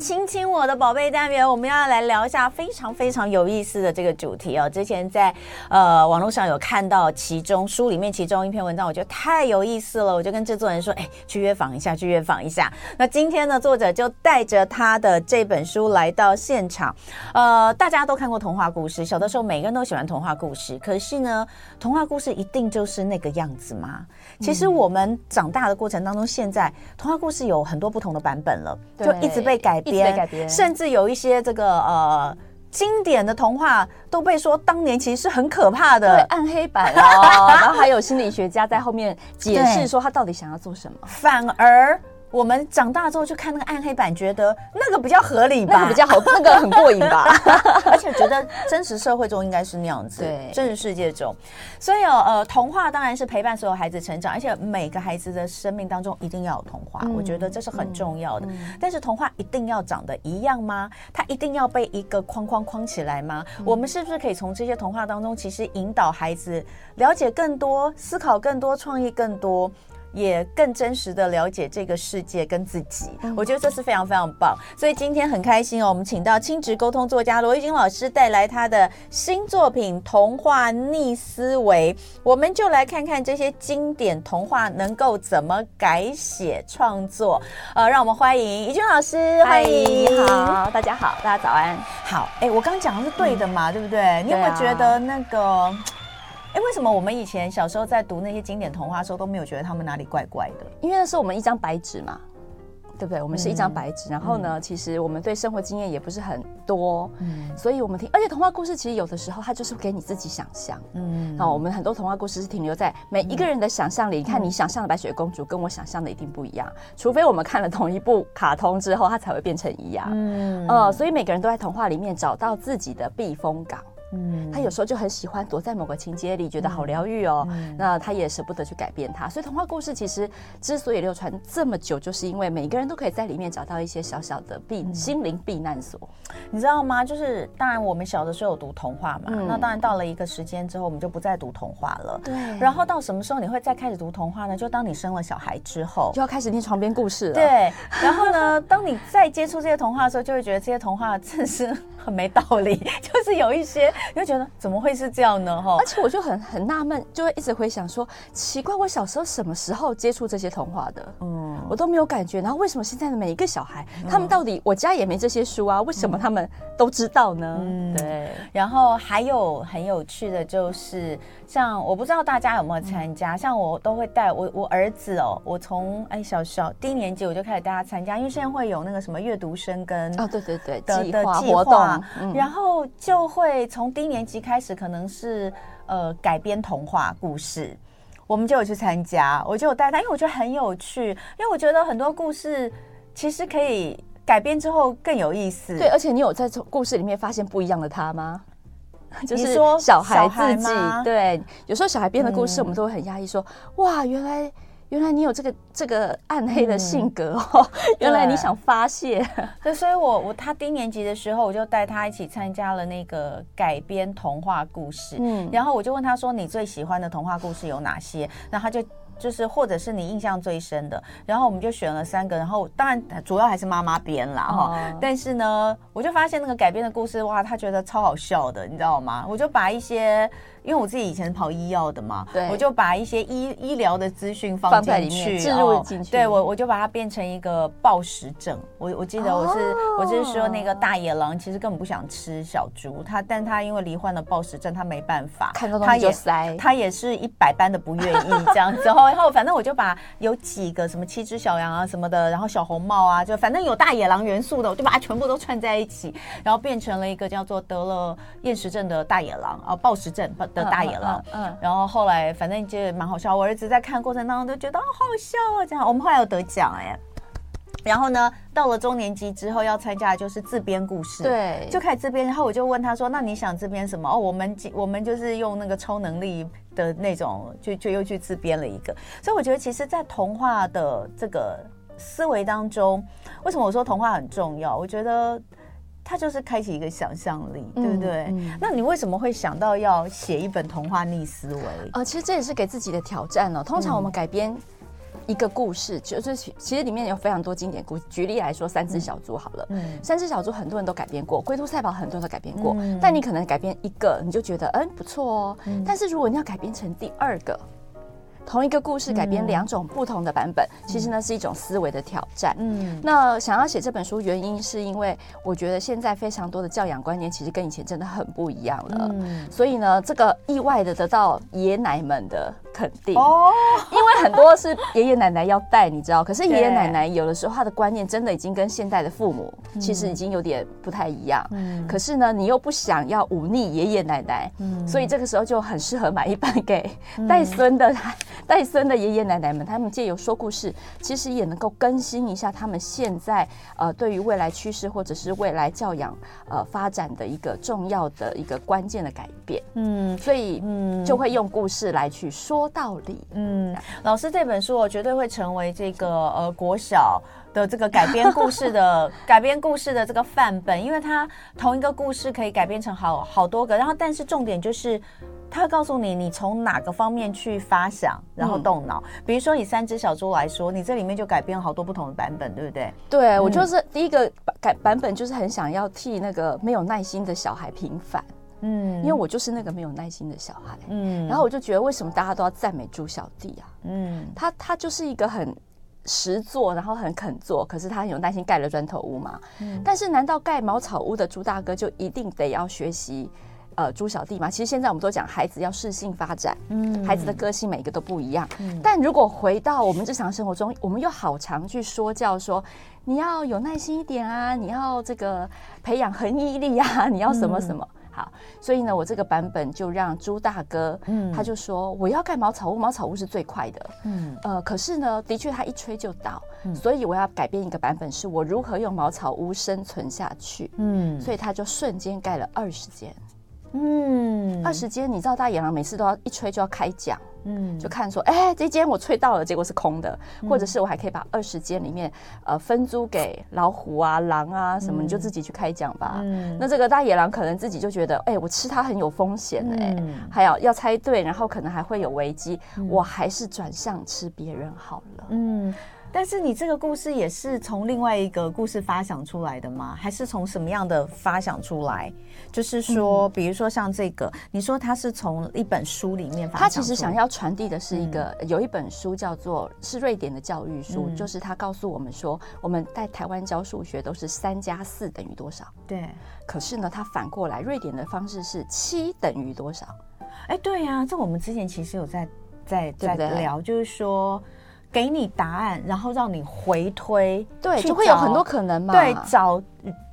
亲亲我的宝贝单元，我们要来聊一下非常非常有意思的这个主题哦。之前在呃网络上有看到其中书里面其中一篇文章，我觉得太有意思了，我就跟制作人说：“哎，去约访一下，去约访一下。”那今天呢，作者就带着他的这本书来到现场。呃，大家都看过童话故事，小的时候每个人都喜欢童话故事。可是呢，童话故事一定就是那个样子吗？其实我们长大的过程当中，现在童话故事有很多不同的版本了，就一直被改。改编，改编，甚至有一些这个呃经典的童话都被说当年其实是很可怕的，对，暗黑版哦，然后还有心理学家在后面解释说他到底想要做什么，反而。我们长大之后去看那个暗黑版，觉得那个比较合理吧，那个比较好，那个很过瘾吧，而且觉得真实社会中应该是那样子，对，真实世界中，所以哦，呃，童话当然是陪伴所有孩子成长，而且每个孩子的生命当中一定要有童话，嗯、我觉得这是很重要的。嗯、但是童话一定要长得一样吗？它一定要被一个框框框起来吗？嗯、我们是不是可以从这些童话当中，其实引导孩子了解更多、思考更多、创意更多？也更真实的了解这个世界跟自己，我觉得这是非常非常棒。所以今天很开心哦，我们请到亲职沟通作家罗玉君老师带来他的新作品《童话逆思维》，我们就来看看这些经典童话能够怎么改写创作。呃，让我们欢迎怡君老师，欢迎，你好，大家好，大家早安。好，哎，我刚刚讲的是对的嘛，嗯、对不对？你有没有觉得那个？哎，为什么我们以前小时候在读那些经典童话的时候都没有觉得他们哪里怪怪的？因为那是我们一张白纸嘛，对不对？我们是一张白纸，嗯、然后呢，嗯、其实我们对生活经验也不是很多，嗯，所以我们听，而且童话故事其实有的时候它就是给你自己想象，嗯，那我们很多童话故事是停留在每一个人的想象里。看，你想象的白雪公主跟我想象的一定不一样，除非我们看了同一部卡通之后，它才会变成一样，嗯，呃，所以每个人都在童话里面找到自己的避风港。嗯，他有时候就很喜欢躲在某个情节里，觉得好疗愈哦。那他也舍不得去改变它，所以童话故事其实之所以流传这么久，就是因为每个人都可以在里面找到一些小小的避、嗯、心灵避难所。你知道吗？就是当然我们小的时候有读童话嘛，嗯、那当然到了一个时间之后，我们就不再读童话了。对。然后到什么时候你会再开始读童话呢？就当你生了小孩之后，就要开始听床边故事了。对。然后呢，当你再接触这些童话的时候，就会觉得这些童话真是。很没道理，就是有一些你会觉得怎么会是这样呢？哈，而且我就很很纳闷，就会一直回想说，奇怪，我小时候什么时候接触这些童话的？嗯，我都没有感觉。然后为什么现在的每一个小孩，他们到底我家也没这些书啊？为什么他们都知道呢？嗯，对。然后还有很有趣的就是，像我不知道大家有没有参加，像我都会带我我儿子哦，我从哎小小低年级我就开始带他参加，因为现在会有那个什么阅读生跟啊对对对的的计划。嗯、然后就会从低年级开始，可能是呃改编童话故事，我们就有去参加，我就有带他，因为我觉得很有趣，因为我觉得很多故事其实可以改编之后更有意思。对，而且你有在故事里面发现不一样的他吗？就是说小孩自己对，有时候小孩编的故事，我们都会很压抑，说、嗯、哇，原来。原来你有这个这个暗黑的性格哦！嗯、原来你想发泄，对，所以我我他低年级的时候，我就带他一起参加了那个改编童话故事，嗯，然后我就问他说：“你最喜欢的童话故事有哪些？”然后他就。就是，或者是你印象最深的，然后我们就选了三个，然后当然主要还是妈妈编啦哈。哦、但是呢，我就发现那个改编的故事，哇，他觉得超好笑的，你知道吗？我就把一些，因为我自己以前是跑医药的嘛，对，我就把一些医医疗的资讯放进去，置入进去。对我，我就把它变成一个暴食症。我我记得我是、哦、我就是说那个大野狼其实根本不想吃小猪，他但他因为罹患了暴食症，他没办法，看到东西就塞，他也是一百般的不愿意这样子。然后反正我就把有几个什么七只小羊啊什么的，然后小红帽啊，就反正有大野狼元素的，我就把它全部都串在一起，然后变成了一个叫做得了厌食症的大野狼啊，暴食症的大野狼。嗯，然后后来反正就蛮好笑，我儿子在看过程当中都觉得好好笑啊，这样我们后来有得奖哎。然后呢，到了中年级之后要参加的就是自编故事，对，就开始自编。然后我就问他说：“那你想自编什么？”哦，我们我们就是用那个超能力的那种，就就又去自编了一个。所以我觉得，其实，在童话的这个思维当中，为什么我说童话很重要？我觉得它就是开启一个想象力，对不对？嗯嗯、那你为什么会想到要写一本童话逆思维？呃，其实这也是给自己的挑战哦。通常我们改编。一个故事，就是其实里面有非常多经典故事。举例来说，三只小猪好了，嗯，三只小猪很多人都改编过，龟兔赛跑很多人都改编过，嗯、但你可能改编一个，你就觉得嗯不错哦，嗯、但是如果你要改编成第二个。同一个故事改编两种不同的版本，嗯、其实呢是一种思维的挑战。嗯，那想要写这本书，原因是因为我觉得现在非常多的教养观念其实跟以前真的很不一样了。嗯，所以呢，这个意外的得到爷爷奶们的肯定哦，因为很多是爷爷奶奶要带，你知道，可是爷爷奶奶有的时候他的观念真的已经跟现代的父母其实已经有点不太一样。嗯，可是呢，你又不想要忤逆爷爷奶奶，嗯，所以这个时候就很适合买一本给带孙的。带孙的爷爷奶奶们，他们借由说故事，其实也能够更新一下他们现在呃对于未来趋势或者是未来教养呃发展的一个重要的一个关键的改变。嗯，所以嗯就会用故事来去说道理。嗯，老师这本书我绝对会成为这个呃国小的这个改编故事的 改编故事的这个范本，因为它同一个故事可以改编成好好多个，然后但是重点就是。他会告诉你，你从哪个方面去发想，然后动脑。嗯、比如说以三只小猪来说，你这里面就改编好多不同的版本，对不对？对，嗯、我就是第一个改版本，就是很想要替那个没有耐心的小孩平反。嗯，因为我就是那个没有耐心的小孩。嗯，然后我就觉得，为什么大家都要赞美猪小弟啊？嗯，他他就是一个很实做，然后很肯做，可是他很有耐心盖了砖头屋嘛。嗯，但是难道盖茅草屋的猪大哥就一定得要学习？呃，猪小弟嘛，其实现在我们都讲孩子要适性发展，嗯，孩子的个性每一个都不一样。嗯，但如果回到我们日常生活中，我们又好常去说教说，你要有耐心一点啊，你要这个培养恒毅力啊，你要什么什么。嗯，好，所以呢，我这个版本就让朱大哥，嗯，他就说我要盖茅草屋，茅草屋是最快的，嗯，呃，可是呢，的确他一吹就倒，嗯，所以我要改变一个版本，是我如何用茅草屋生存下去，嗯，所以他就瞬间盖了二十间。嗯，二十间，你知道大野狼每次都要一吹就要开奖，嗯，就看说，哎、欸，这间我吹到了，结果是空的，嗯、或者是我还可以把二十间里面，呃，分租给老虎啊、狼啊什么，你就自己去开奖吧。嗯，那这个大野狼可能自己就觉得，哎、欸，我吃它很有风险哎、还要要猜对，然后可能还会有危机，嗯、我还是转向吃别人好了。嗯。但是你这个故事也是从另外一个故事发想出来的吗？还是从什么样的发想出来？就是说，比如说像这个，嗯、你说他是从一本书里面发想他其实想要传递的是一个，嗯、有一本书叫做是瑞典的教育书，嗯、就是他告诉我们说，我们在台湾教数学都是三加四等于多少？对。可是呢，他反过来，瑞典的方式是七等于多少？哎，对呀、啊，这我们之前其实有在在在聊，就是说。给你答案，然后让你回推，对，就会有很多可能嘛。对，找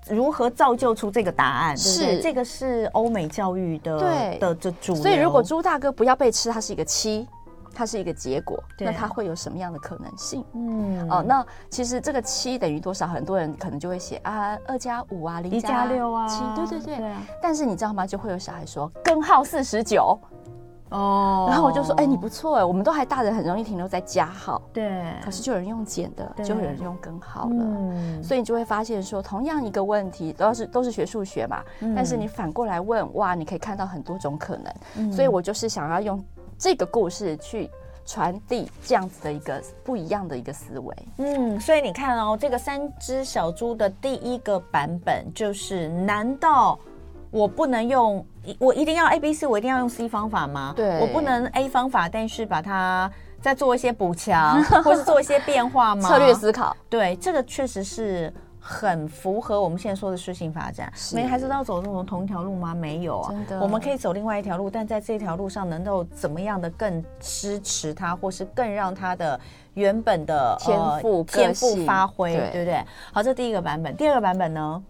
如何造就出这个答案，是对对这个是欧美教育的对的这主。所以如果猪大哥不要被吃，它是一个七，它是一个结果，那它会有什么样的可能性？嗯，哦，那其实这个七等于多少？很多人可能就会写啊，二加五啊，零加六啊，七，对对对。对啊，但是你知道吗？就会有小孩说根号四十九。哦，oh, 然后我就说，哎、欸，你不错哎，我们都还大人很容易停留在加号，对，可是就有人用减的，就有人用根号了，嗯、所以你就会发现说，同样一个问题，都是都是学数学嘛，嗯、但是你反过来问，哇，你可以看到很多种可能，嗯、所以我就是想要用这个故事去传递这样子的一个不一样的一个思维，嗯，所以你看哦，这个三只小猪的第一个版本就是，难道？我不能用，我一定要 A B C，我一定要用 C 方法吗？对，我不能 A 方法，但是把它再做一些补强，或是做一些变化吗？策略思考，对，这个确实是很符合我们现在说的事情发展。每个孩子都要走这种同一条路吗？没有啊，我们可以走另外一条路，但在这条路上能够怎么样的更支持他，或是更让他的原本的天赋天赋发挥，对，对不对？好，这第一个版本，第二个版本呢？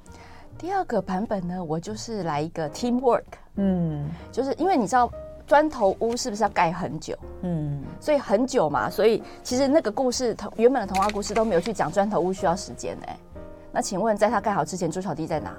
第二个版本呢，我就是来一个 teamwork，嗯，就是因为你知道砖头屋是不是要盖很久，嗯，所以很久嘛，所以其实那个故事童原本的童话故事都没有去讲砖头屋需要时间哎，那请问在它盖好之前，猪小弟在哪？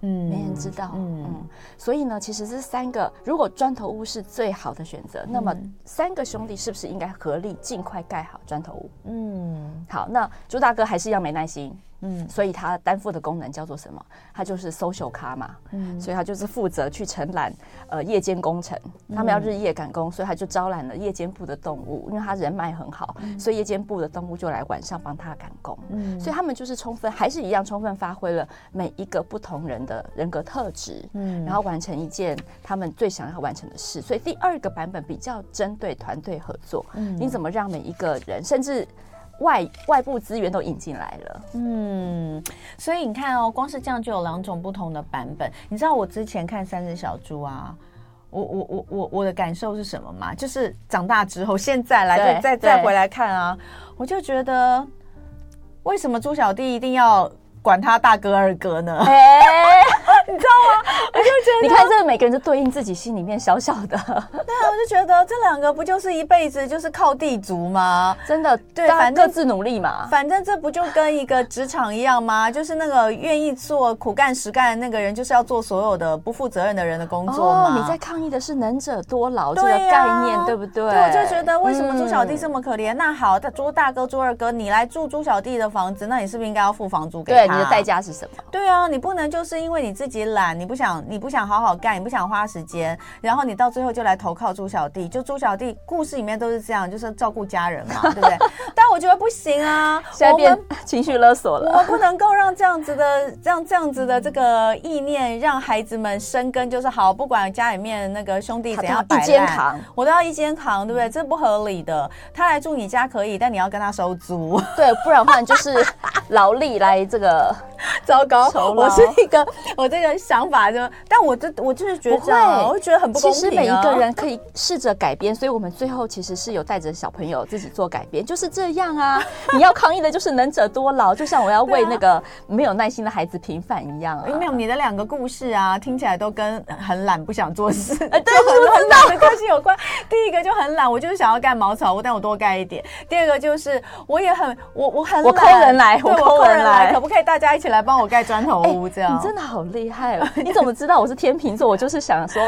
嗯，没人知道，嗯，嗯，所以呢，其实这三个如果砖头屋是最好的选择，嗯、那么三个兄弟是不是应该合力尽快盖好砖头屋？嗯，好，那朱大哥还是要没耐心。嗯，所以他担负的功能叫做什么？他就是 social 咖嘛，嗯，所以他就是负责去承揽呃夜间工程，他们要日夜赶工，所以他就招揽了夜间部的动物，因为他人脉很好，所以夜间部的动物就来晚上帮他赶工，嗯，所以他们就是充分还是一样充分发挥了每一个不同人的人格特质，嗯，然后完成一件他们最想要完成的事。所以第二个版本比较针对团队合作，嗯，你怎么让每一个人甚至。外外部资源都引进来了，嗯，所以你看哦，光是这样就有两种不同的版本。你知道我之前看三只小猪啊，我我我我我的感受是什么吗？就是长大之后，现在来再再回来看啊，我就觉得为什么猪小弟一定要管他大哥二哥呢？欸 你知道吗？我就觉得，你看这个每个人就对应自己心里面小小的。对啊，我就觉得这两个不就是一辈子就是靠地主吗？真的，对，反正各自努力嘛。反正这不就跟一个职场一样吗？就是那个愿意做苦干实干的那个人，就是要做所有的不负责任的人的工作你在抗议的是能者多劳这个概念，对不对？对，我就觉得为什么猪小弟这么可怜？那好，他猪大哥、猪二哥，你来住猪小弟的房子，那你是不是应该要付房租给他？对，你的代价是什么？对啊，你不能就是因为你自己。懒，你不想，你不想好好干，你不想花时间，然后你到最后就来投靠猪小弟。就猪小弟故事里面都是这样，就是照顾家人嘛，对不对？但我觉得不行啊，现在变情绪勒索了。我们不能够让这样子的、这样这样子的这个意念，让孩子们生根，就是好，不管家里面那个兄弟怎样摆烂，我都要一肩扛，对不对？这不合理的。他来住你家可以，但你要跟他收租，对，不然的话就是劳力来这个。糟糕，我是一个 我这个想法就，但我这我就是觉得这样，我会觉得很不公平啊。其实每一个人可以试着改变，所以我们最后其实是有带着小朋友自己做改变，就是这样啊。你要抗议的就是能者多劳，就像我要为那个没有耐心的孩子平反一样啊。没有，你的两个故事啊，听起来都跟很懒不想做事，对，很很懒的个性有关。第一个就很懒，我就是想要盖茅草屋，但我多盖一点。第二个就是我也很我我很懒，我抠人来，我抠人来，可不可以大家一起来帮？我盖砖头屋，这样、欸、你真的好厉害哦！你怎么知道我是天秤座？我就是想说，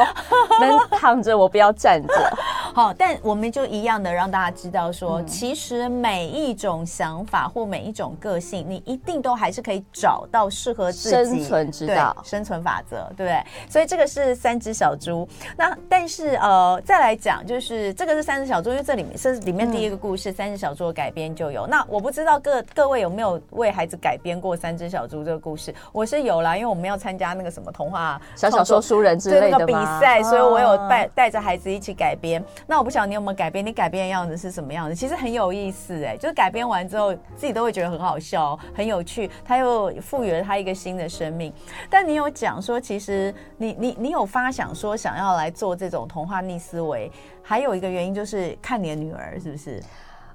能躺着我不要站着。好，但我们就一样的让大家知道说，嗯、其实每一种想法或每一种个性，你一定都还是可以找到适合自己生存之道、生存法则，对不对？所以这个是三只小猪。那但是呃，再来讲，就是这个是三只小猪，因为这里面是里面第一个故事，嗯、三只小猪的改编就有。那我不知道各各位有没有为孩子改编过三只小猪这个。故事我是有啦，因为我们要参加那个什么童话小小说书人之类的那个比赛，所以我有带带着孩子一起改编。那我不晓得你有没有改编？你改编的样子是什么样子？其实很有意思哎、欸，就是改编完之后自己都会觉得很好笑，很有趣。他又赋予了他一个新的生命。但你有讲说，其实你你你有发想说想要来做这种童话逆思维，还有一个原因就是看你的女儿是不是？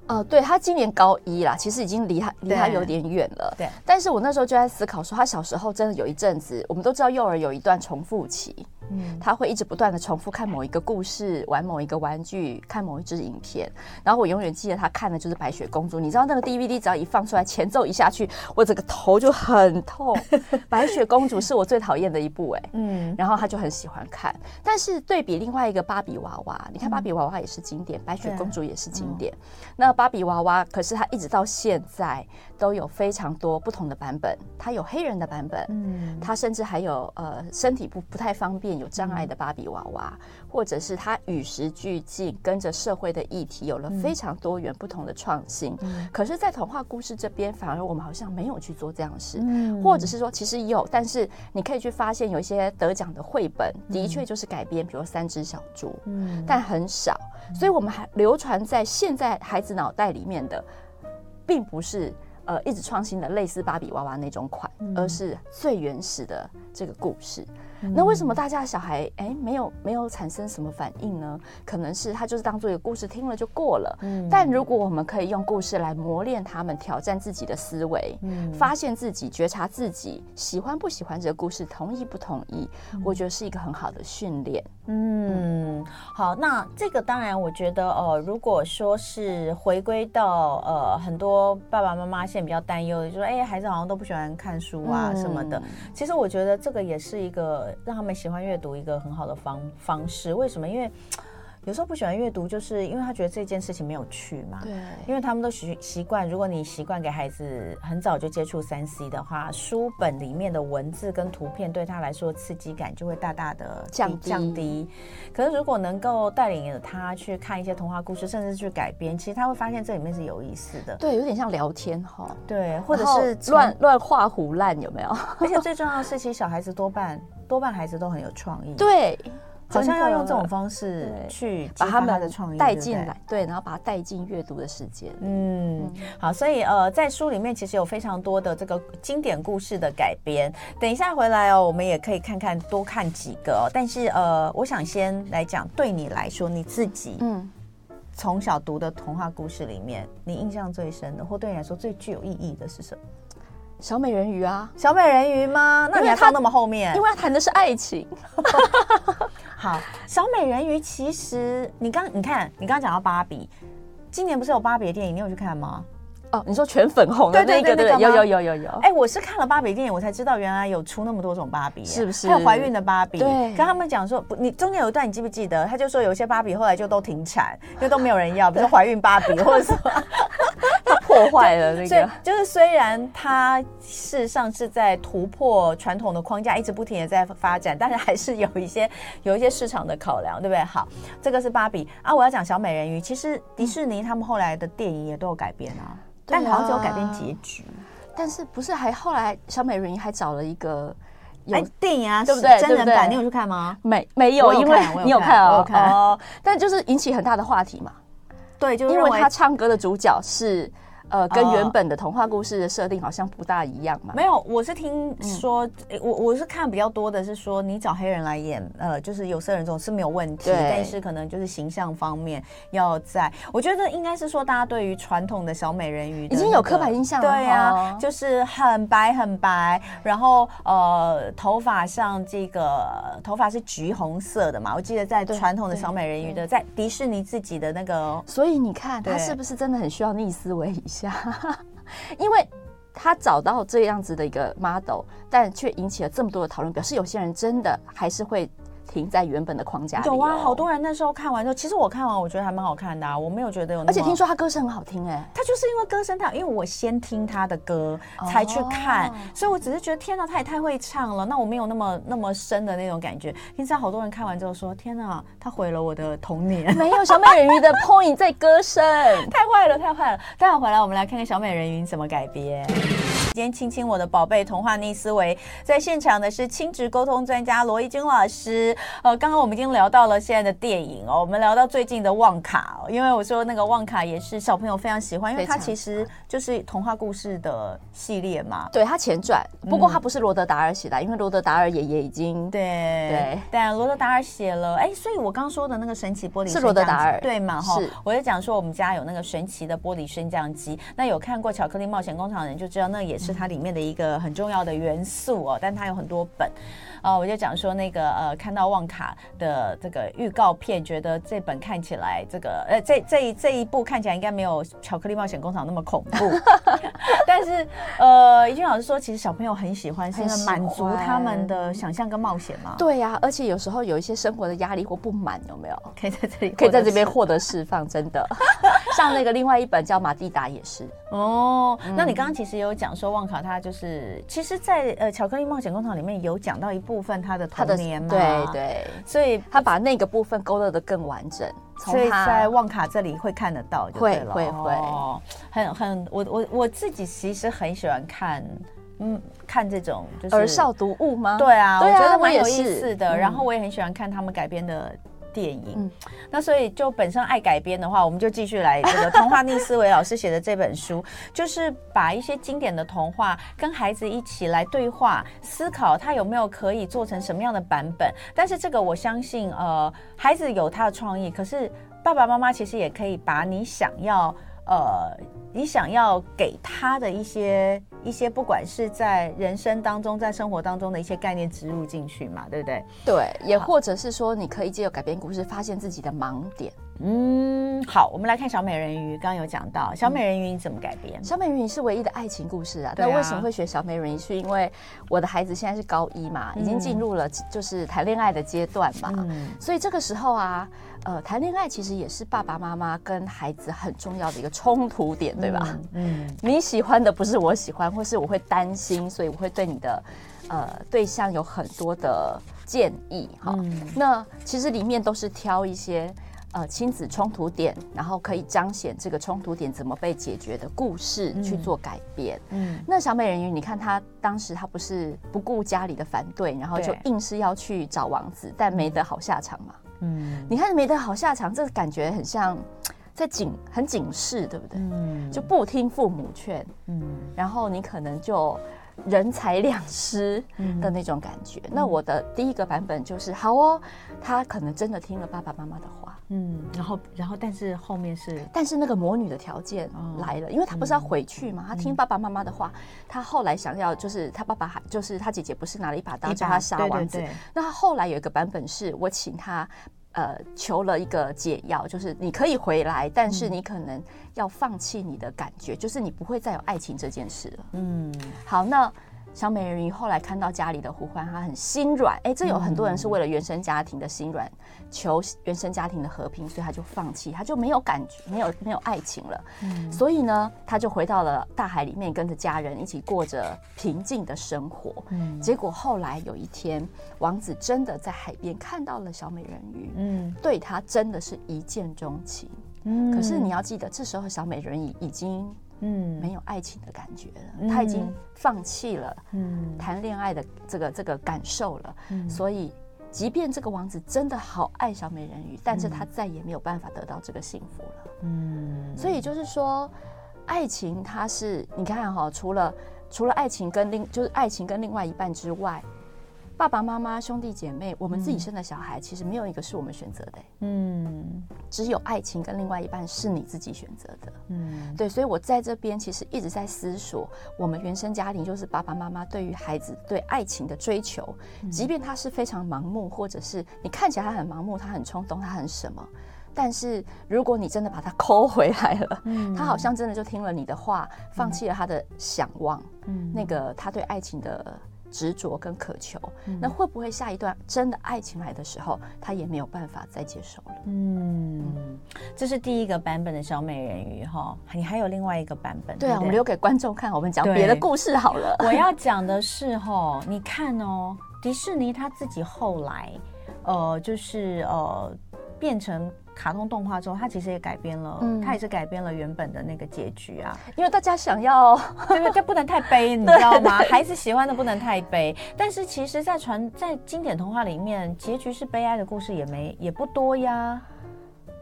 呃，对，他今年高一啦，其实已经离他离他有点远了。对，但是我那时候就在思考说，他小时候真的有一阵子，我们都知道幼儿有一段重复期。嗯，他会一直不断的重复看某一个故事，玩某一个玩具，看某一支影片。然后我永远记得他看的就是白雪公主。你知道那个 DVD 只要一放出来，前奏一下去，我整个头就很痛。白雪公主是我最讨厌的一部哎。嗯，然后他就很喜欢看。但是对比另外一个芭比娃娃，你看芭比娃娃也是经典，白雪公主也是经典。那芭比娃娃可是它一直到现在都有非常多不同的版本。它有黑人的版本，嗯，它甚至还有呃身体不不太方便。有障碍的芭比娃娃，或者是他与时俱进，跟着社会的议题，有了非常多元不同的创新。嗯、可是，在童话故事这边，反而我们好像没有去做这样的事，嗯、或者是说，其实有，但是你可以去发现，有一些得奖的绘本，的确就是改编，比如三只小猪，嗯，但很少。所以，我们还流传在现在孩子脑袋里面的，并不是呃一直创新的类似芭比娃娃那种款，而是最原始的这个故事。那为什么大家的小孩哎没有没有产生什么反应呢？可能是他就是当做一个故事听了就过了。嗯，但如果我们可以用故事来磨练他们，挑战自己的思维，嗯，发现自己，觉察自己喜欢不喜欢这个故事，同意不同意，我觉得是一个很好的训练。嗯，好，那这个当然我觉得呃，如果说是回归到呃很多爸爸妈妈现在比较担忧的，就是说哎孩子好像都不喜欢看书啊什么的。嗯，其实我觉得这个也是一个。让他们喜欢阅读一个很好的方方式，为什么？因为有时候不喜欢阅读，就是因为他觉得这件事情没有趣嘛。对，因为他们都习习惯，如果你习惯给孩子很早就接触三 C 的话，书本里面的文字跟图片对他来说刺激感就会大大的降低降低。可是如果能够带领他去看一些童话故事，甚至去改编，其实他会发现这里面是有意思的。对，有点像聊天哈。对，或者是乱乱画胡烂有没有？而且最重要的是，其实小孩子多半多半孩子都很有创意。对。好像要用这种方式去把他们的创意带进来，对，然后把它带进阅读的世界。嗯，好，所以呃，在书里面其实有非常多的这个经典故事的改编。等一下回来哦，我们也可以看看多看几个哦。但是呃，我想先来讲，对你来说，你自己嗯，从小读的童话故事里面，你印象最深的，或对你来说最具有意义的是什么？小美人鱼啊，小美人鱼吗？那你还放那么后面？因为它谈的是爱情。好，小美人鱼其实你刚你看你刚刚讲到芭比，今年不是有芭比的电影，你有去看吗？哦，你说全粉红的那个对对对，有有有有有。哎，我是看了芭比电影，我才知道原来有出那么多种芭比，是不是？还有怀孕的芭比。对，跟他们讲说，不，你中间有一段你记不记得？他就说有一些芭比后来就都停产，因为都没有人要，比如说怀孕芭比或者什么。破坏了那个，就是虽然它事实上是在突破传统的框架，一直不停的在发展，但是还是有一些有一些市场的考量，对不对？好，这个是芭比啊，我要讲小美人鱼。其实迪士尼他们后来的电影也都有改编啊，但好像只有改编结局。但是不是还后来小美人鱼还找了一个有电影啊，对不对？真人版你有去看吗？没没有，因为你有看哦，哦，但就是引起很大的话题嘛。对，就是因为他唱歌的主角是。呃，跟原本的童话故事的设定好像不大一样嘛？没有，我是听说，嗯、我我是看比较多的是说，你找黑人来演，呃，就是有色人种是没有问题，但是可能就是形象方面要在。我觉得应该是说，大家对于传统的小美人鱼、那个、已经有刻板印象了，对呀、啊，就是很白很白，然后呃，头发像这个头发是橘红色的嘛？我记得在传统的小美人鱼的，在迪士尼自己的那个，所以你看他是不是真的很需要逆思维一下？因为他找到这样子的一个 model，但却引起了这么多的讨论，表示有些人真的还是会。停在原本的框架里。有啊，好多人那时候看完之后，其实我看完我觉得还蛮好看的啊，我没有觉得有。而且听说他歌声很好听哎，他就是因为歌声太好，因为我先听他的歌才去看，所以我只是觉得天哪，他也太会唱了。那我没有那么那么深的那种感觉。听说好多人看完之后说，天哪，他毁了我的童年。没有小美人鱼的 point 在歌声，太坏了，太坏了。待会回来我们来看看小美人鱼怎么改编。今天亲亲我的宝贝童话逆思维，在现场的是亲职沟通专家罗一军老师。呃，刚刚我们已经聊到了现在的电影哦，我们聊到最近的旺卡，因为我说那个旺卡也是小朋友非常喜欢，因为它其实就是童话故事的系列嘛。对，它前传，不过它不是罗德达尔写的，嗯、因为罗德达尔爷爷已经对对，但罗德达尔写了，哎，所以我刚说的那个神奇玻璃是罗德达尔对嘛？哈，是我就讲说我们家有那个神奇的玻璃升降机，那有看过巧克力冒险工厂的人就知道，那也是。是它里面的一个很重要的元素哦，但它有很多本，呃，我就讲说那个呃，看到旺卡的这个预告片，觉得这本看起来这个呃，这这一这一部看起来应该没有巧克力冒险工厂那么恐怖，但是呃，怡君老师说，其实小朋友很喜欢，是因为满足他们的想象跟冒险嘛。对呀、啊，而且有时候有一些生活的压力或不满，有没有可以在这里可以在这边获得释放？真的，像那个另外一本叫《马蒂达》也是哦。那你刚刚其实有讲说。旺卡他就是，其实在，在呃巧克力冒险工厂里面有讲到一部分他的童年嘛，对对，所以他把那个部分勾勒的更完整，所以在旺卡这里会看得到就对了，会会会，哦、很很，我我我自己其实很喜欢看，嗯，看这种就是儿少读物吗？对啊，对啊，我觉得蛮有意思的，然后我也很喜欢看他们改编的。电影，嗯、那所以就本身爱改编的话，我们就继续来这个童话逆思维老师写的这本书，就是把一些经典的童话跟孩子一起来对话思考，他有没有可以做成什么样的版本。但是这个我相信，呃，孩子有他的创意，可是爸爸妈妈其实也可以把你想要。呃，你想要给他的一些一些，不管是在人生当中，在生活当中的一些概念植入进去嘛，对不对？对，也或者是说，你可以借由改编故事，发现自己的盲点。嗯，好，我们来看小美人鱼。刚刚有讲到小美人鱼你怎么改编？小美人鱼是唯一的爱情故事啊。那为什么会学小美人鱼？是因为我的孩子现在是高一嘛，已经进入了就是谈恋爱的阶段嘛。嗯。所以这个时候啊，呃，谈恋爱其实也是爸爸妈妈跟孩子很重要的一个冲突点，对吧？嗯。你喜欢的不是我喜欢，或是我会担心，所以我会对你的呃对象有很多的建议哈。那其实里面都是挑一些。呃，亲子冲突点，然后可以彰显这个冲突点怎么被解决的故事去做改编。嗯，那小美人鱼，你看她当时她不是不顾家里的反对，然后就硬是要去找王子，但没得好下场嘛。嗯，你看没得好下场，这个感觉很像在警，很警示，对不对？嗯，就不听父母劝。嗯，然后你可能就。人财两失的那种感觉。嗯、那我的第一个版本就是好哦，他可能真的听了爸爸妈妈的话，嗯，然后然后但是后面是，但是那个魔女的条件来了，哦、因为他不是要回去嘛，嗯、他听爸爸妈妈的话，他后来想要就是他爸爸还就是他姐姐不是拿了一把刀叫他杀王子，对对对，那他后来有一个版本是我请他。呃，求了一个解药，就是你可以回来，但是你可能要放弃你的感觉，嗯、就是你不会再有爱情这件事了。嗯，好，那。小美人鱼后来看到家里的呼唤，她很心软。哎，这有很多人是为了原生家庭的心软，求原生家庭的和平，所以她就放弃，她就没有感觉，没有没有爱情了。嗯，所以呢，她就回到了大海里面，跟着家人一起过着平静的生活。嗯，结果后来有一天，王子真的在海边看到了小美人鱼，嗯，对她真的是一见钟情。嗯，可是你要记得，这时候小美人鱼已经。嗯，没有爱情的感觉了，他已经放弃了嗯。谈恋爱的这个这个感受了，嗯，所以即便这个王子真的好爱小美人鱼，但是他再也没有办法得到这个幸福了，嗯，所以就是说，爱情它是你看哈，除了除了爱情跟另就是爱情跟另外一半之外。爸爸妈妈、兄弟姐妹，我们自己生的小孩，其实没有一个是我们选择的。嗯，只有爱情跟另外一半是你自己选择的。嗯，对，所以我在这边其实一直在思索，我们原生家庭就是爸爸妈妈对于孩子对爱情的追求，即便他是非常盲目，或者是你看起来他很盲目，他很冲动，他很什么，但是如果你真的把他抠回来了，嗯，他好像真的就听了你的话，放弃了他的想望，嗯，那个他对爱情的。执着跟渴求，那会不会下一段真的爱情来的时候，他也没有办法再接受了？嗯，这是第一个版本的小美人鱼哈，你还有另外一个版本？对啊，我们留给观众看，我们讲别的故事好了。我要 讲的是哈，你看哦，迪士尼他自己后来，呃，就是呃，变成。卡通动画之后，它其实也改编了，嗯、它也是改编了原本的那个结局啊。因为大家想要，对不对？这不能太悲，你 知道吗？孩子喜欢的不能太悲。但是其实，在传在经典童话里面，结局是悲哀的故事也没也不多呀。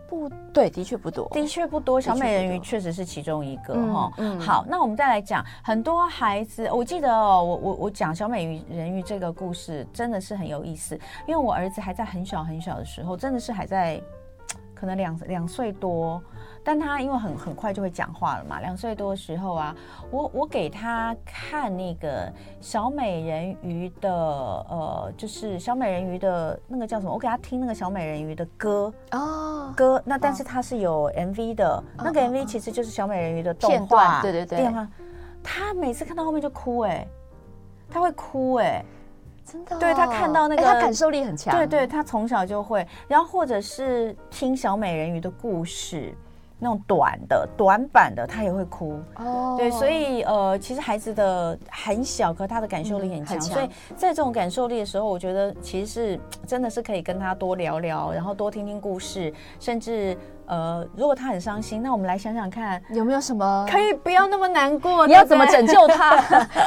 不对，的确不多，的确不多。小美人鱼确实是其中一个哈。嗯，嗯好，那我们再来讲很多孩子。我记得哦，我我我讲小美人鱼这个故事真的是很有意思，因为我儿子还在很小很小的时候，真的是还在。可能两两岁多，但他因为很很快就会讲话了嘛。两岁多的时候啊，我我给他看那个小美人鱼的，呃，就是小美人鱼的那个叫什么？我给他听那个小美人鱼的歌哦，歌。那但是它是有 MV 的，哦、那个 MV 其实就是小美人鱼的动画，对对对。他每次看到后面就哭哎、欸，他会哭哎、欸。真的、哦，对他看到那个，他感受力很强。对对，他从小就会，然后或者是听小美人鱼的故事，那种短的、短版的，他也会哭。哦，对，所以呃，其实孩子的很小，可他的感受力很强。嗯、很强。所以在这种感受力的时候，我觉得其实是真的是可以跟他多聊聊，然后多听听故事，甚至。呃，如果他很伤心，那我们来想想看，有没有什么可以不要那么难过？你要怎么拯救他？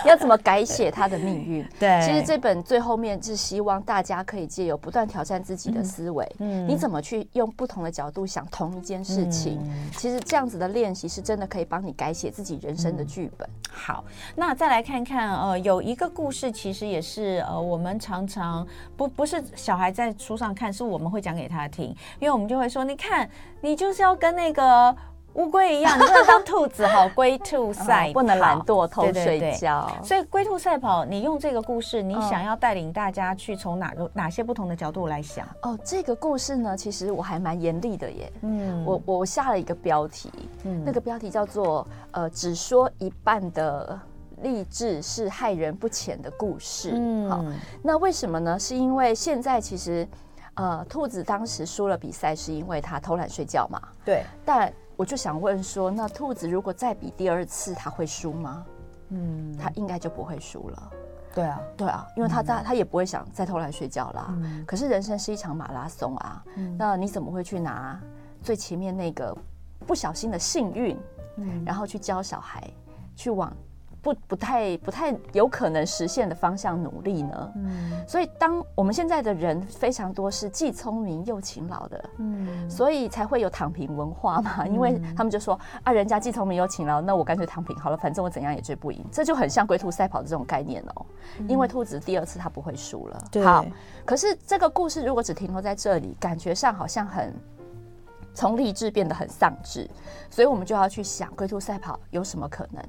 你 要怎么改写他的命运？对，其实这本最后面是希望大家可以借由不断挑战自己的思维，嗯，你怎么去用不同的角度想同一件事情？嗯、其实这样子的练习是真的可以帮你改写自己人生的剧本。嗯、好，那再来看看，呃，有一个故事，其实也是呃，我们常常不不是小孩在书上看，是我们会讲给他听，因为我们就会说，你看你。你就是要跟那个乌龟一样，你不能当兔子哈，龟兔赛 不能懒惰偷睡觉。所以龟兔赛跑，你用这个故事，你想要带领大家去从哪个哪些不同的角度来想？哦，这个故事呢，其实我还蛮严厉的耶。嗯，我我下了一个标题，嗯，那个标题叫做呃，只说一半的励志是害人不浅的故事。嗯，好，那为什么呢？是因为现在其实呃，兔子当时输了比赛，是因为他偷懒睡觉嘛？对，但。我就想问说，那兔子如果再比第二次，他会输吗？嗯，他应该就不会输了。对啊，对啊，因为他在，他也不会想再偷懒睡觉啦。嗯，可是人生是一场马拉松啊，嗯，那你怎么会去拿最前面那个不小心的幸运，嗯，然后去教小孩去往？不不太不太有可能实现的方向努力呢？嗯，所以当我们现在的人非常多是既聪明又勤劳的，嗯，所以才会有躺平文化嘛。因为他们就说啊，人家既聪明又勤劳，那我干脆躺平好了，反正我怎样也追不赢。这就很像龟兔赛跑的这种概念哦。因为兔子第二次它不会输了。对。好，可是这个故事如果只停留在这里，感觉上好像很从励志变得很丧志，所以我们就要去想龟兔赛跑有什么可能。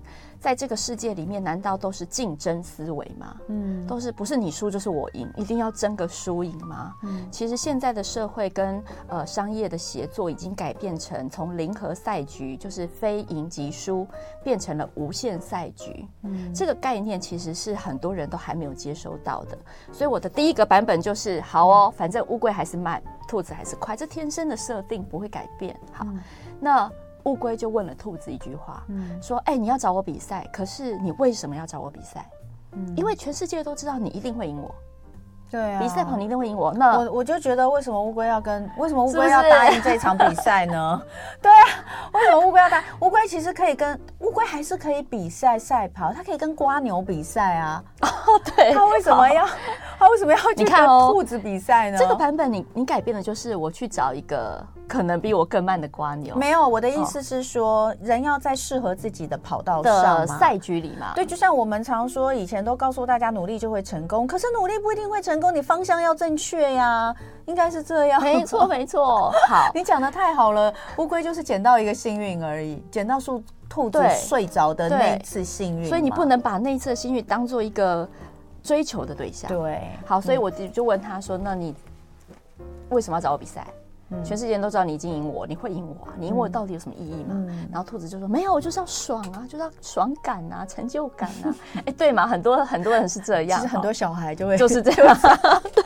在这个世界里面，难道都是竞争思维吗？嗯，都是不是你输就是我赢，一定要争个输赢吗？嗯，其实现在的社会跟呃商业的协作已经改变成从零和赛局，就是非赢即输，变成了无限赛局。嗯，这个概念其实是很多人都还没有接收到的。所以我的第一个版本就是：好哦，反正乌龟还是慢，兔子还是快，这天生的设定不会改变。好，嗯，那。乌龟就问了兔子一句话，嗯，说：“哎、欸，你要找我比赛，可是你为什么要找我比赛？嗯，因为全世界都知道你一定会赢我。”对啊，比赛跑你一定会赢我。那我我就觉得，为什么乌龟要跟为什么乌龟要答应这场比赛呢？对啊，为什么乌龟要答应？乌龟其实可以跟乌龟还是可以比赛赛跑，它可以跟瓜牛比赛啊。哦，对，它为什么要它为什么要去看兔子比赛呢？这个版本你你改变的就是我去找一个可能比我更慢的瓜牛。没有，我的意思是说，人要在适合自己的跑道上的赛局里嘛。对，就像我们常说，以前都告诉大家努力就会成功，可是努力不一定会成功。你方向要正确呀，应该是这样。没错，没错。好，你讲的太好了。乌龟就是捡到一个幸运而已，捡到树兔子睡着的那一次幸运。所以你不能把那一次的幸运当做一个追求的对象。对，好，所以我就就问他说：“那你为什么要找我比赛？”全世界人都知道你已经赢我，你会赢我啊？你赢我到底有什么意义吗？嗯、然后兔子就说：“没有，我就是要爽啊，就是要爽感啊，成就感啊。”哎，对嘛，很多很多人是这样，其实很多小孩就会就是这样，对，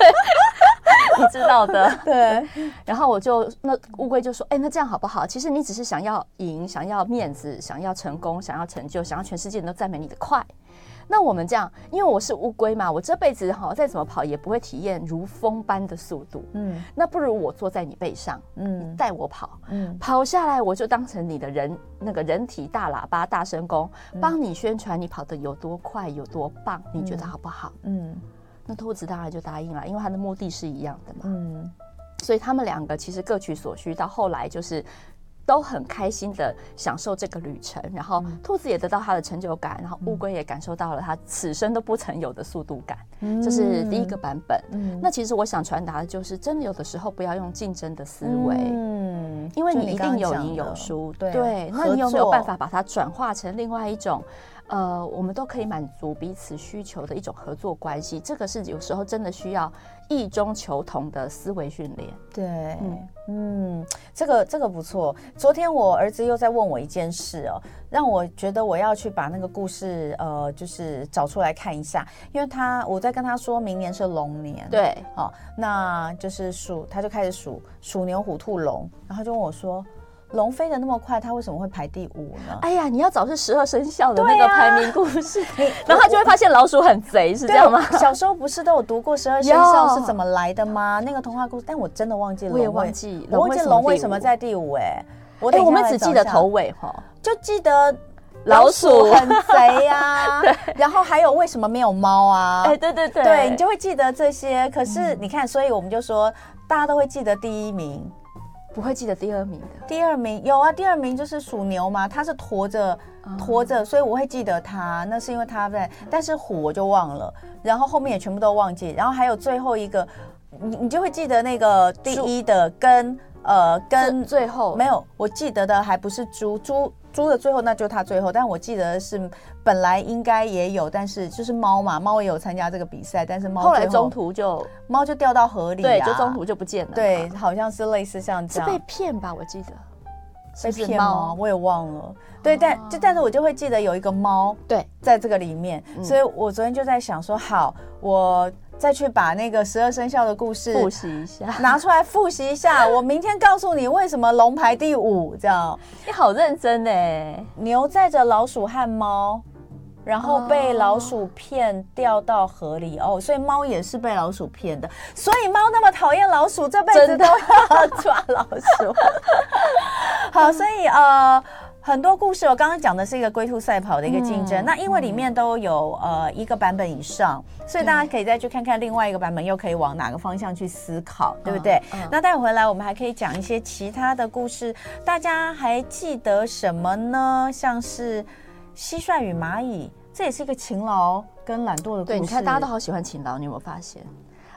你知道的，对。然后我就那乌龟就说：“哎，那这样好不好？其实你只是想要赢，想要面子，想要成功，想要成就，想要全世界人都赞美你的快。”那我们这样，因为我是乌龟嘛，我这辈子哈再怎么跑也不会体验如风般的速度。嗯，那不如我坐在你背上，嗯，带我跑，嗯，跑下来我就当成你的人那个人体大喇叭大声公，帮你宣传你跑得有多快有多棒，你觉得好不好？嗯，那兔子当然就答应了，因为他的目的是一样的嘛。嗯，所以他们两个其实各取所需，到后来就是。都很开心的享受这个旅程，然后兔子也得到它的成就感，然后乌龟也感受到了它此生都不曾有的速度感。嗯，这是第一个版本。嗯，那其实我想传达的就是，真的有的时候不要用竞争的思维，嗯，因为你一定有赢有输，对，对，那你有没有办法把它转化成另外一种？呃，我们都可以满足彼此需求的一种合作关系，这个是有时候真的需要异中求同的思维训练。对，嗯，嗯，这个这个不错。昨天我儿子又在问我一件事哦，让我觉得我要去把那个故事呃，就是找出来看一下，因为他我在跟他说明年是龙年，对，哦，那就是属，他就开始数鼠牛虎兔龙，然后就问我说。龙飞得那么快，它为什么会排第五呢？哎呀，你要找是十二生肖的那个排名故事，然后他就会发现老鼠很贼，是这样吗？小时候不是都有读过十二生肖是怎么来的吗？那个童话故事，但我真的忘记了。我也忘记，我忘记龙为什么在第五？哎，我我们只记得头尾哈，就记得老鼠很贼呀。对，然后还有为什么没有猫啊？哎，对对对，对你就会记得这些。可是你看，所以我们就说，大家都会记得第一名。不会记得第二名的，第二名有啊，第二名就是属牛嘛，他是驮着驮着，所以我会记得他，那是因为他在，但是虎我就忘了，然后后面也全部都忘记，然后还有最后一个，你你就会记得那个第一的跟呃，跟最后。没有，我记得的还不是猪猪猪的最后，那就他最后。但我记得是本来应该也有，但是就是猫嘛，猫也有参加这个比赛，但是猫后，后来中途就猫就掉到河里，对，就中途就不见了。对，好像是类似像这样，是被骗吧？我记得被骗吗？我也忘了。对，但就但是我就会记得有一个猫，对，在这个里面，所以我昨天就在想说，好，我。再去把那个十二生肖的故事复习一下，拿出来复习一下。我明天告诉你为什么龙排第五，这样。你好认真哎！牛载着老鼠和猫，然后被老鼠骗掉到河里哦，所以猫也是被老鼠骗的。所以猫那么讨厌老鼠，这辈子都要抓老鼠。好，所以呃。很多故事，我刚刚讲的是一个龟兔赛跑的一个竞争。嗯、那因为里面都有呃一个版本以上，所以大家可以再去看看另外一个版本，又可以往哪个方向去思考，对不对？那待会回来我们还可以讲一些其他的故事，大家还记得什么呢？像是蟋蟀与蚂蚁，这也是一个勤劳跟懒惰的故事。对，你看大家都好喜欢勤劳，你有没有发现？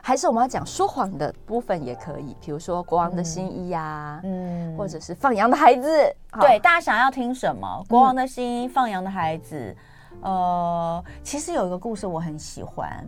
还是我们要讲说谎的部分也可以，比如说国王的新衣呀、啊，嗯，或者是放羊的孩子。对，大家想要听什么？国王的新衣，放羊的孩子。呃，其实有一个故事我很喜欢，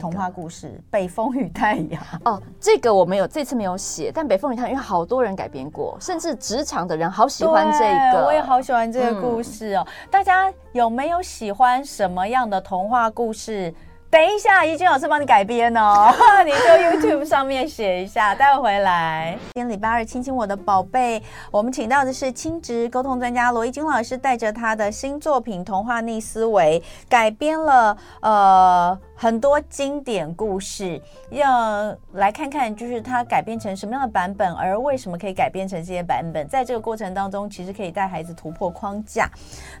童话故事《北风与太阳》。哦，这个我没有，这次没有写。但《北风与太阳》因为好多人改编过，甚至职场的人好喜欢这个。我也好喜欢这个故事哦。嗯、大家有没有喜欢什么样的童话故事？等一下，怡君老师帮你改编哦，你就 YouTube 上面写一下，待会回来。今天礼拜二，亲亲我的宝贝，我们请到的是亲职沟通专家罗怡君老师，带着他的新作品《童话逆思维》，改编了呃。很多经典故事，要来看看，就是它改编成什么样的版本，而为什么可以改编成这些版本？在这个过程当中，其实可以带孩子突破框架。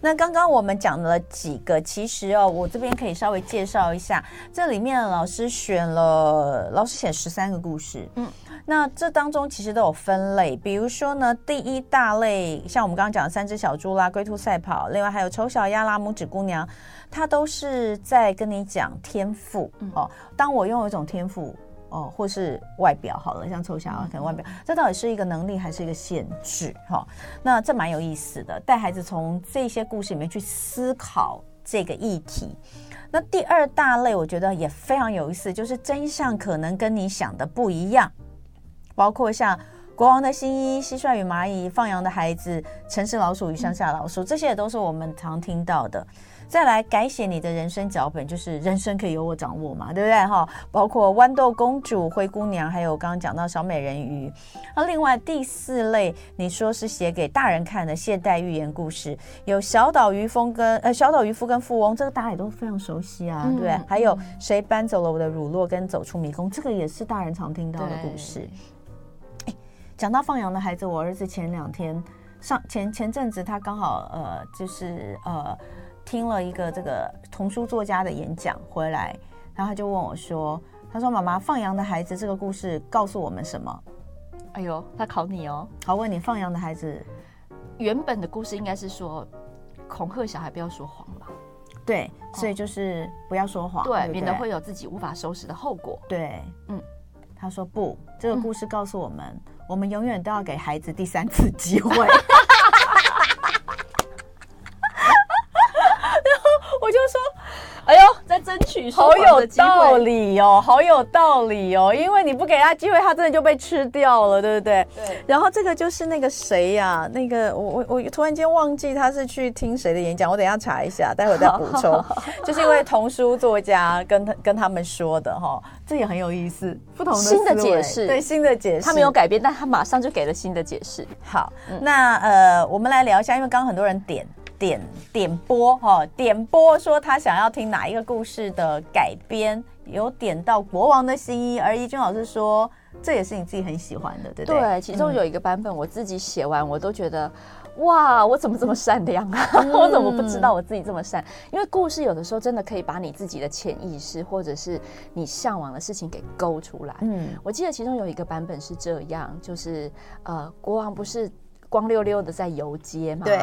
那刚刚我们讲了几个，其实哦，我这边可以稍微介绍一下，这里面老师选了，老师写十三个故事，嗯，那这当中其实都有分类，比如说呢，第一大类，像我们刚刚讲的三只小猪啦、龟兔赛跑，另外还有丑小鸭啦、拇指姑娘。他都是在跟你讲天赋哦。当我拥有一种天赋哦，或是外表好了，像抽象啊可能外表，这到底是一个能力还是一个限制？哈，那这蛮有意思的，带孩子从这些故事里面去思考这个议题。那第二大类我觉得也非常有意思，就是真相可能跟你想的不一样，包括像国王的新衣、蟋蟀与蚂蚁、放羊的孩子、城市老鼠与乡下老鼠，这些也都是我们常听到的。再来改写你的人生脚本，就是人生可以由我掌握嘛，对不对哈？包括豌豆公主、灰姑娘，还有刚刚讲到小美人鱼。那另外第四类，你说是写给大人看的现代寓言故事，有小岛渔夫跟呃小岛渔夫跟富翁，这个大家也都非常熟悉啊，对不对？嗯、还有谁搬走了我的乳酪跟走出迷宫，这个也是大人常听到的故事。哎，讲到放羊的孩子，我儿子前两天上前前阵子他刚好呃就是呃。听了一个这个童书作家的演讲回来，然后他就问我说：“他说妈妈，放羊的孩子这个故事告诉我们什么？”哎呦，他考你哦！好，问你，放羊的孩子原本的故事应该是说恐吓小孩不要说谎吧？对，所以就是不要说谎，哦、对，免得会有自己无法收拾的后果。对，嗯，他说不，这个故事告诉我们，嗯、我们永远都要给孩子第三次机会。好有道理哦，好有道理哦，因为你不给他机会，他真的就被吃掉了，对不对？对。然后这个就是那个谁呀、啊？那个我我我突然间忘记他是去听谁的演讲，我等一下查一下，待会再补充。就是因为童书作家跟他跟他们说的哈、哦，这也很有意思，不同的新的解释，对新的解释，他没有改变，但他马上就给了新的解释。好，嗯、那呃，我们来聊一下，因为刚刚很多人点。点点播哈，点播说他想要听哪一个故事的改编，有点到国王的新衣，而怡君老师说这也是你自己很喜欢的，对不对？对，其中有一个版本我自己写完，我都觉得哇，我怎么这么善良啊？我怎么不知道我自己这么善？因为故事有的时候真的可以把你自己的潜意识或者是你向往的事情给勾出来。嗯，我记得其中有一个版本是这样，就是呃，国王不是光溜溜的在游街吗？对。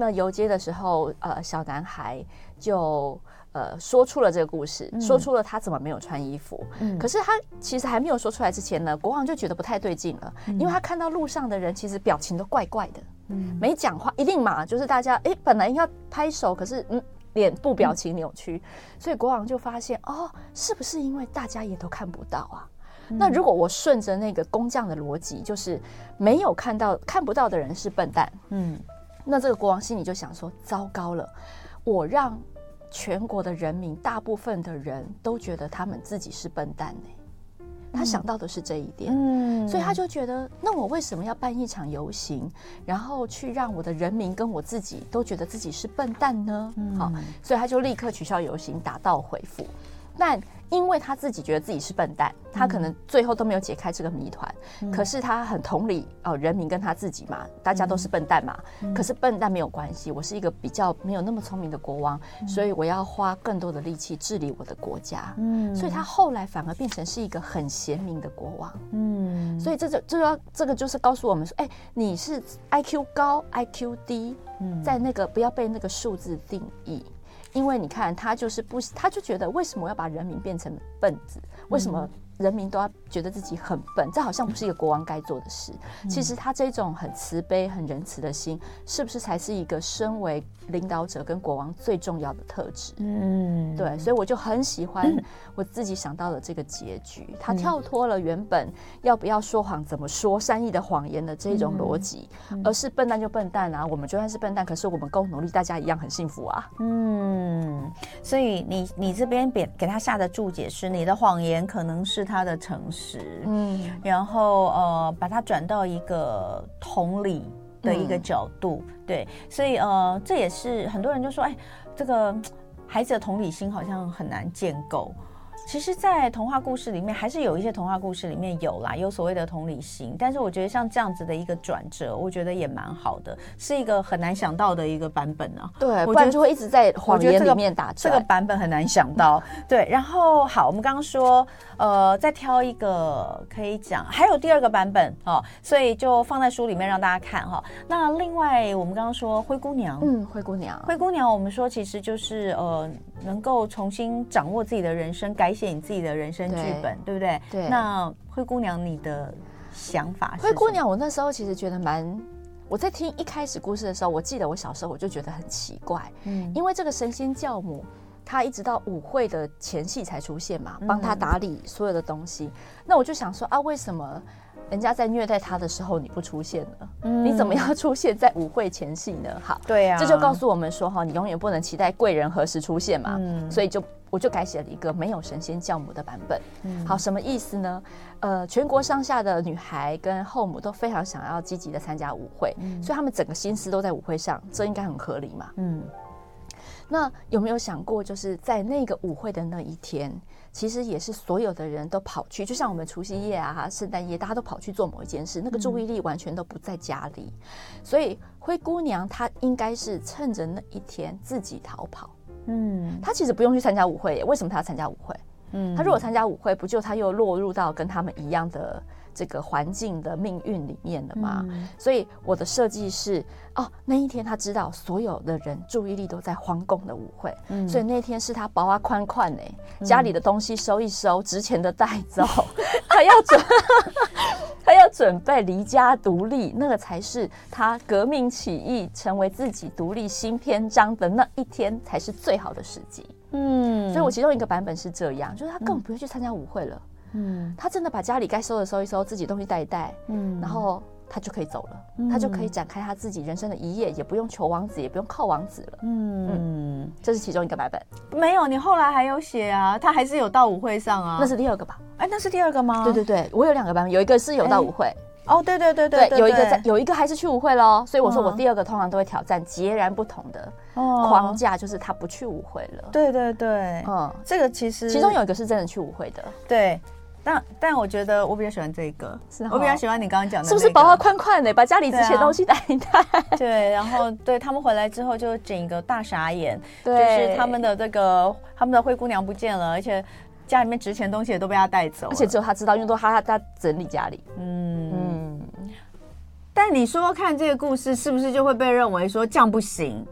那游街的时候，呃，小男孩就呃说出了这个故事，嗯、说出了他怎么没有穿衣服。嗯，可是他其实还没有说出来之前呢，国王就觉得不太对劲了，嗯、因为他看到路上的人其实表情都怪怪的，嗯，没讲话，一定嘛，就是大家哎本来应该拍手，可是嗯脸部表情扭曲，嗯、所以国王就发现哦，是不是因为大家也都看不到啊？那如果我顺着那个工匠的逻辑，就是没有看到、看不到的人是笨蛋，嗯，那这个国王心里就想说：糟糕了，我让全国的人民大部分的人都觉得他们自己是笨蛋呢。他想到的是这一点，嗯，所以他就觉得，那我为什么要办一场游行，然后去让我的人民跟我自己都觉得自己是笨蛋呢？好，所以他就立刻取消游行，打道回府。但因为他自己觉得自己是笨蛋，他可能最后都没有解开这个谜团。嗯、可是他很同理哦，人民跟他自己嘛，大家都是笨蛋嘛。嗯、可是笨蛋没有关系，我是一个比较没有那么聪明的国王，嗯、所以我要花更多的力气治理我的国家。嗯，所以他后来反而变成是一个很贤明的国王。嗯，所以这就就要这个就是告诉我们说，哎，你是 IQ 高 IQ 低，嗯，在那个不要被那个数字定义。因为你看，他就是不，他就觉得为什么要把人民变成笨子？为什么？人民都要觉得自己很笨，这好像不是一个国王该做的事。其实他这种很慈悲、很仁慈的心，是不是才是一个身为领导者跟国王最重要的特质？嗯，对。所以我就很喜欢 我自己想到的这个结局，他跳脱了原本要不要说谎、怎么说善意的谎言的这种逻辑，而是笨蛋就笨蛋啊！我们就算是笨蛋，可是我们够努力，大家一样很幸福啊！嗯，所以你你这边给给他下的注解是，你的谎言可能是。他的诚实，嗯，然后呃，把它转到一个同理的一个角度，嗯、对，所以呃，这也是很多人就说，哎，这个孩子的同理心好像很难建构。其实，在童话故事里面，还是有一些童话故事里面有啦，有所谓的同理心。但是，我觉得像这样子的一个转折，我觉得也蛮好的，是一个很难想到的一个版本啊。对，不然就会一直在谎言里面打转。这个版本很难想到。对，然后好，我们刚刚说，呃，再挑一个可以讲，还有第二个版本哦，所以就放在书里面让大家看哈。那另外，我们刚刚说灰姑娘，嗯，灰姑娘，灰姑娘，我们说其实就是呃，能够重新掌握自己的人生，改。写你自己的人生剧本，对，对不对？对。那灰姑娘，你的想法是？灰姑娘，我那时候其实觉得蛮……我在听一开始故事的时候，我记得我小时候我就觉得很奇怪，嗯，因为这个神仙教母，她一直到舞会的前戏才出现嘛，帮她打理所有的东西。嗯、那我就想说啊，为什么？人家在虐待他的时候，你不出现了，嗯、你怎么样出现在舞会前夕呢？好，对呀、啊，这就告诉我们说哈，你永远不能期待贵人何时出现嘛。嗯，所以就我就改写了一个没有神仙教母的版本。嗯，好，什么意思呢？呃，全国上下的女孩跟后母都非常想要积极的参加舞会，嗯、所以他们整个心思都在舞会上，这应该很合理嘛。嗯，那有没有想过，就是在那个舞会的那一天？其实也是所有的人都跑去，就像我们除夕夜啊、圣诞夜，大家都跑去做某一件事，那个注意力完全都不在家里。所以灰姑娘她应该是趁着那一天自己逃跑。嗯，她其实不用去参加舞会，为什么她要参加舞会？嗯，她如果参加舞会，不就她又落入到跟他们一样的？这个环境的命运里面的嘛，嗯、所以我的设计是哦，那一天他知道所有的人注意力都在皇宫的舞会，嗯、所以那天是他包啊宽宽哎，家里的东西收一收，值钱的带走，他要准 他要准备离家独立，那个才是他革命起义成为自己独立新篇章的那一天才是最好的时机。嗯，所以我其中一个版本是这样，就是他根本不会去参加舞会了。嗯，他真的把家里该收的收一收，自己东西带一带，嗯，然后他就可以走了，嗯、他就可以展开他自己人生的一页，也不用求王子，也不用靠王子了。嗯嗯，这是其中一个版本。没有，你后来还有写啊，他还是有到舞会上啊。那是第二个吧？哎，那是第二个吗？对对对，我有两个版本，有一个是有到舞会。哦，对对对对对，有一个在，有一个还是去舞会喽。所以我说我第二个通常都会挑战截然不同的框架，就是他不去舞会了。对对对，嗯，这个其实其中有一个是真的去舞会的，对。但但我觉得我比较喜欢这个，是我比较喜欢你刚刚讲的，是不是薄花宽宽的，把家里这些东西带一带？对，然后对他们回来之后就整一个大傻眼，就是他们的这个他们的灰姑娘不见了，而且家里面值钱东西也都被他带走，而且只有他知道，因为都他他整理家里。嗯嗯。但你说看这个故事是不是就会被认为说这样不行？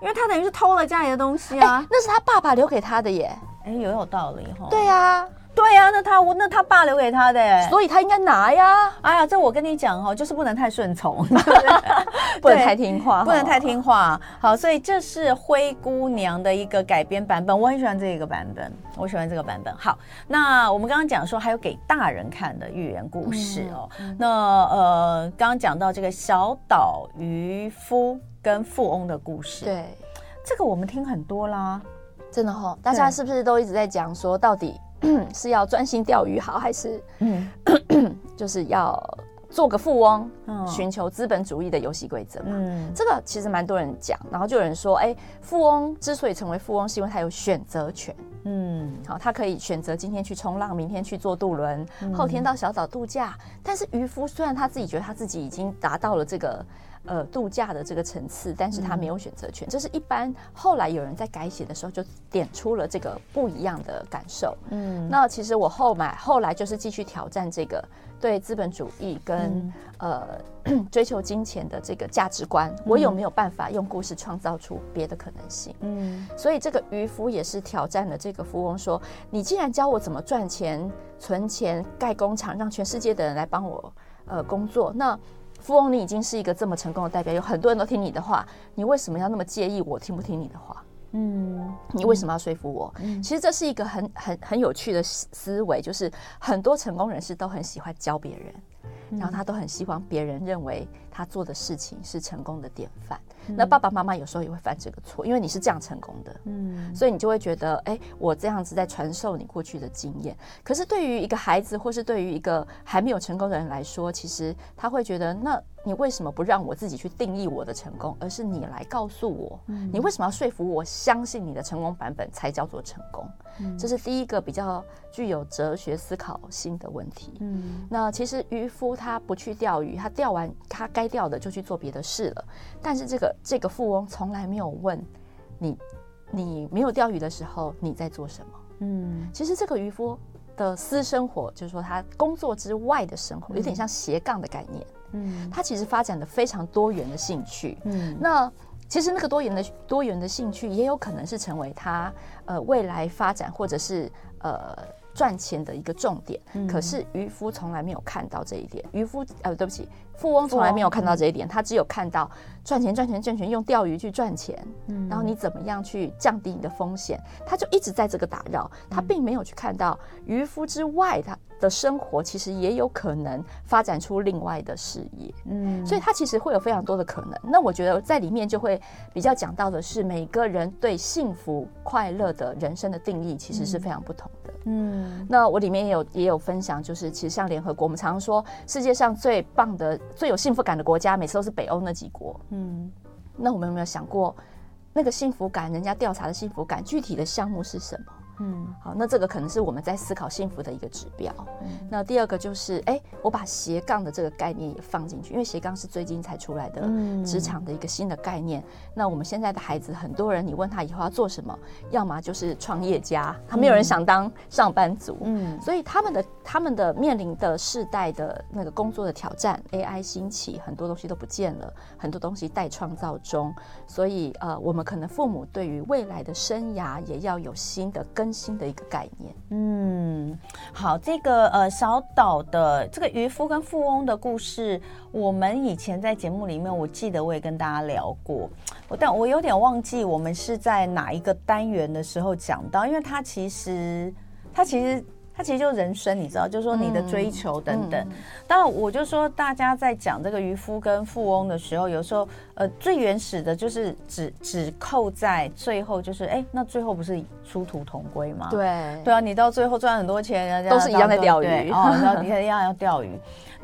因为他等于是偷了家里的东西啊，欸、那是他爸爸留给他的耶。哎，有有道理哈。对呀。对呀、啊，那他我那他爸留给他的，所以他应该拿呀。哎呀，这我跟你讲哦，就是不能太顺从，不能太听话，不能太听话。好，所以这是《灰姑娘》的一个改编版本，我很喜欢这个版本，我喜欢这个版本。好，那我们刚刚讲说还有给大人看的寓言故事哦。嗯、那呃，刚刚讲到这个小岛渔夫跟富翁的故事，对，这个我们听很多啦，真的哈、哦，大家是不是都一直在讲说到底？是要专心钓鱼好，还是嗯，就是要做个富翁，寻求资本主义的游戏规则嘛？嗯，这个其实蛮多人讲，然后就有人说，哎，富翁之所以成为富翁，是因为他有选择权。嗯，好，他可以选择今天去冲浪，明天去坐渡轮，后天到小岛度假。但是渔夫虽然他自己觉得他自己已经达到了这个。呃，度假的这个层次，但是他没有选择权，嗯、这是一般后来有人在改写的时候就点出了这个不一样的感受。嗯，那其实我后买后来就是继续挑战这个对资本主义跟、嗯、呃 追求金钱的这个价值观，嗯、我有没有办法用故事创造出别的可能性？嗯，所以这个渔夫也是挑战了这个富翁，说你既然教我怎么赚钱、存钱、盖工厂，让全世界的人来帮我呃工作，那。富翁，你已经是一个这么成功的代表，有很多人都听你的话，你为什么要那么介意我听不听你的话？嗯，你为什么要说服我？嗯，其实这是一个很很很有趣的思维，就是很多成功人士都很喜欢教别人，然后他都很希望别人认为他做的事情是成功的典范。那爸爸妈妈有时候也会犯这个错，因为你是这样成功的，嗯，所以你就会觉得，哎，我这样子在传授你过去的经验。可是对于一个孩子，或是对于一个还没有成功的人来说，其实他会觉得，那你为什么不让我自己去定义我的成功，而是你来告诉我，你为什么要说服我相信你的成功版本才叫做成功？这是第一个比较具有哲学思考性的问题。嗯，那其实渔夫他不去钓鱼，他钓完他该钓的就去做别的事了。但是这个这个富翁从来没有问你，你没有钓鱼的时候你在做什么？嗯，其实这个渔夫的私生活，就是说他工作之外的生活，有点像斜杠的概念。嗯，他其实发展的非常多元的兴趣。嗯，那。其实那个多元的多元的兴趣也有可能是成为他呃未来发展或者是呃赚钱的一个重点。嗯、可是渔夫从来没有看到这一点。渔夫呃，对不起，富翁从来没有看到这一点。他只有看到赚钱赚钱赚钱，用钓鱼去赚钱。嗯、然后你怎么样去降低你的风险？他就一直在这个打扰。他并没有去看到渔夫之外他的生活其实也有可能发展出另外的事业，嗯，所以它其实会有非常多的可能。那我觉得在里面就会比较讲到的是，每个人对幸福快乐的人生的定义其实是非常不同的，嗯。那我里面也有也有分享，就是其实像联合国，我们常常说世界上最棒的、最有幸福感的国家，每次都是北欧那几国，嗯。那我们有没有想过，那个幸福感，人家调查的幸福感，具体的项目是什么？嗯，好，那这个可能是我们在思考幸福的一个指标。嗯、那第二个就是，哎、欸，我把斜杠的这个概念也放进去，因为斜杠是最近才出来的职场的一个新的概念。嗯、那我们现在的孩子，很多人你问他以后要做什么，要么就是创业家，他没有人想当上班族。嗯，所以他们的他们的面临的世代的那个工作的挑战，AI 兴起，很多东西都不见了，很多东西待创造中。所以呃，我们可能父母对于未来的生涯也要有新的更新的一个概念，嗯，好，这个呃小岛的这个渔夫跟富翁的故事，我们以前在节目里面，我记得我也跟大家聊过，我但我有点忘记我们是在哪一个单元的时候讲到，因为它其实它其实。它其实就是人生，你知道，就是说你的追求等等。当然，我就说大家在讲这个渔夫跟富翁的时候，有时候呃最原始的就是只只扣在最后，就是哎，那最后不是殊途同归吗？对对啊，你到最后赚很多钱，都是一样在钓鱼哦，然后 你看一样要钓鱼。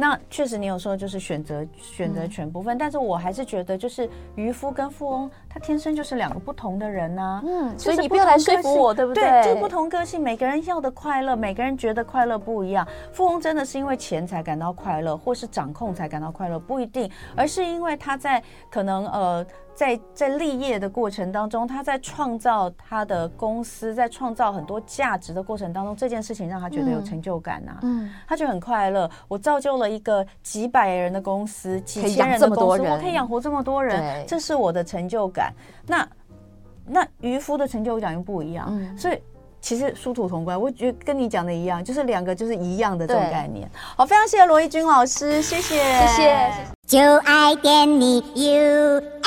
那确实，你有时候就是选择选择权部分，嗯、但是我还是觉得，就是渔夫跟富翁，他天生就是两个不同的人呐、啊。嗯，所以你不要来说服我，对不对？对，就不同个性，每个人要的快乐，每个人觉得快乐不一样。富翁真的是因为钱才感到快乐，或是掌控才感到快乐，不一定，而是因为他在可能呃。在在立业的过程当中，他在创造他的公司，在创造很多价值的过程当中，这件事情让他觉得有成就感呐、啊，嗯，他觉得很快乐。我造就了一个几百人的公司，几千人的公司，我可以养活这么多人，这是我的成就感。那那渔夫的成就感又不一样，嗯、所以其实殊途同归。我觉得跟你讲的一样，就是两个就是一样的这种概念。好，非常谢谢罗一军老师，谢谢，谢谢，谢谢。就爱点你 UFO。